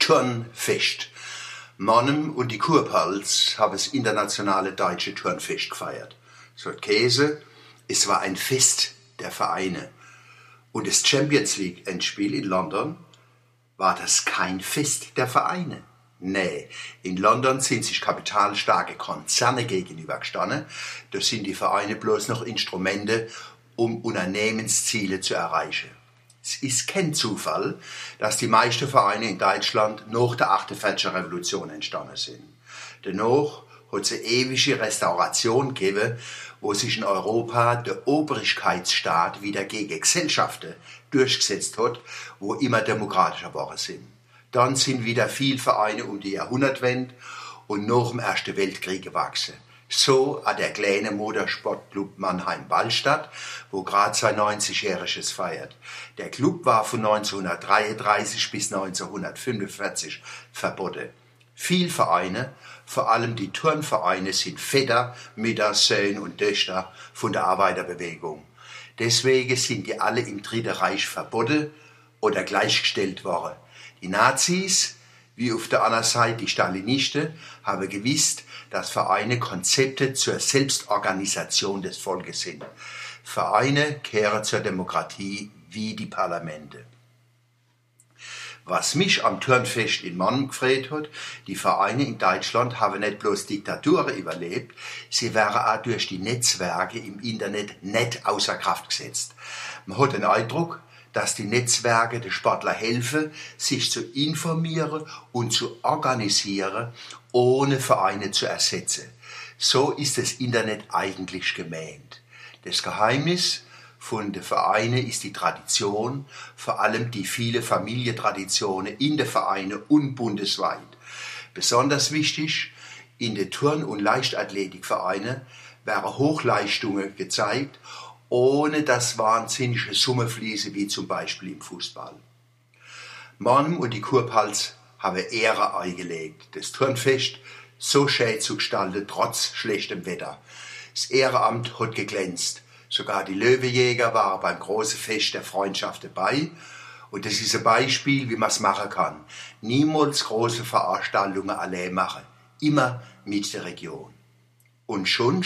Turnfest. Mannem und die Kurpals haben das internationale deutsche Turnfest gefeiert. So Käse, es war ein Fest der Vereine. Und das Champions League Endspiel in London war das kein Fest der Vereine. Nee, in London sind sich kapitalstarke Konzerne gegenübergestanden. Da sind die Vereine bloß noch Instrumente, um Unternehmensziele zu erreichen. Es ist kein Zufall, dass die meisten Vereine in Deutschland nach der 48. Revolution entstanden sind. Dennoch hat es eine ewige Restauration gegeben, wo sich in Europa der Obrigkeitsstaat wieder gegen Gesellschaften durchgesetzt hat, wo immer demokratischer geworden sind. Dann sind wieder viele Vereine um die Jahrhundertwende und nach dem Ersten Weltkrieg gewachsen. So hat der kleine Motorsportclub Mannheim-Ballstadt, wo gerade sein 90-jähriges feiert. Der Club war von 1933 bis 1945 verboten. Viele Vereine, vor allem die Turnvereine, sind Väter, Mütter, Söhne und Töchter von der Arbeiterbewegung. Deswegen sind die alle im Dritten Reich verboten oder gleichgestellt worden. Die Nazis, wie auf der anderen Seite die Stalinisten, haben gewusst, dass Vereine Konzepte zur Selbstorganisation des Volkes sind. Vereine kehren zur Demokratie wie die Parlamente. Was mich am Turnfest in Mann gefreut hat, die Vereine in Deutschland haben nicht bloß Diktaturen überlebt, sie wären auch durch die Netzwerke im Internet nicht außer Kraft gesetzt. Man hat den Eindruck, dass die Netzwerke den Sportler helfen, sich zu informieren und zu organisieren, ohne Vereine zu ersetzen. So ist das Internet eigentlich gemeint. Das Geheimnis von den Vereinen ist die Tradition, vor allem die viele Familientraditionen in den Vereinen und bundesweit. Besonders wichtig, in den Turn- und Leichtathletikvereinen werden Hochleistungen gezeigt ohne dass wahnsinnige Summe fließe, wie zum Beispiel im Fußball. Mann und die Kurpals haben Ehre eingelegt, das Turnfest so schön zu gestalten, trotz schlechtem Wetter. Das Ehrenamt hat geglänzt. Sogar die Löwejäger waren beim großen Fest der Freundschaft dabei. Und das ist ein Beispiel, wie man es machen kann. Niemals große Veranstaltungen allein machen. Immer mit der Region. Und schon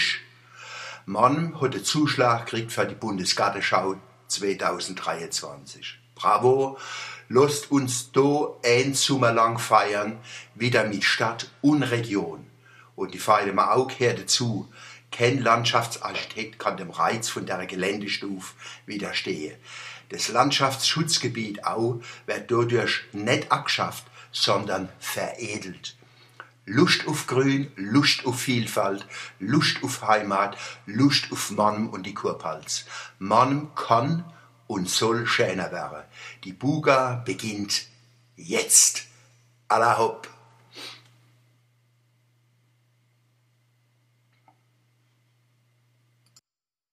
Mann hat den Zuschlag gekriegt für die Bundesgartenschau 2023. Bravo! Lasst uns da ein Sommer lang feiern, wieder mit Stadt und Region. Und die feiern wir auch hier dazu. Kein Landschaftsarchitekt kann dem Reiz von der Geländestufe widerstehen. Das Landschaftsschutzgebiet auch wird dadurch nicht abgeschafft, sondern veredelt. Lust auf Grün, Lust auf Vielfalt, Lust auf Heimat, Lust auf Mann und die Kurpals. Mann kann und soll schöner werden. Die Buga beginnt jetzt. Allah hopp.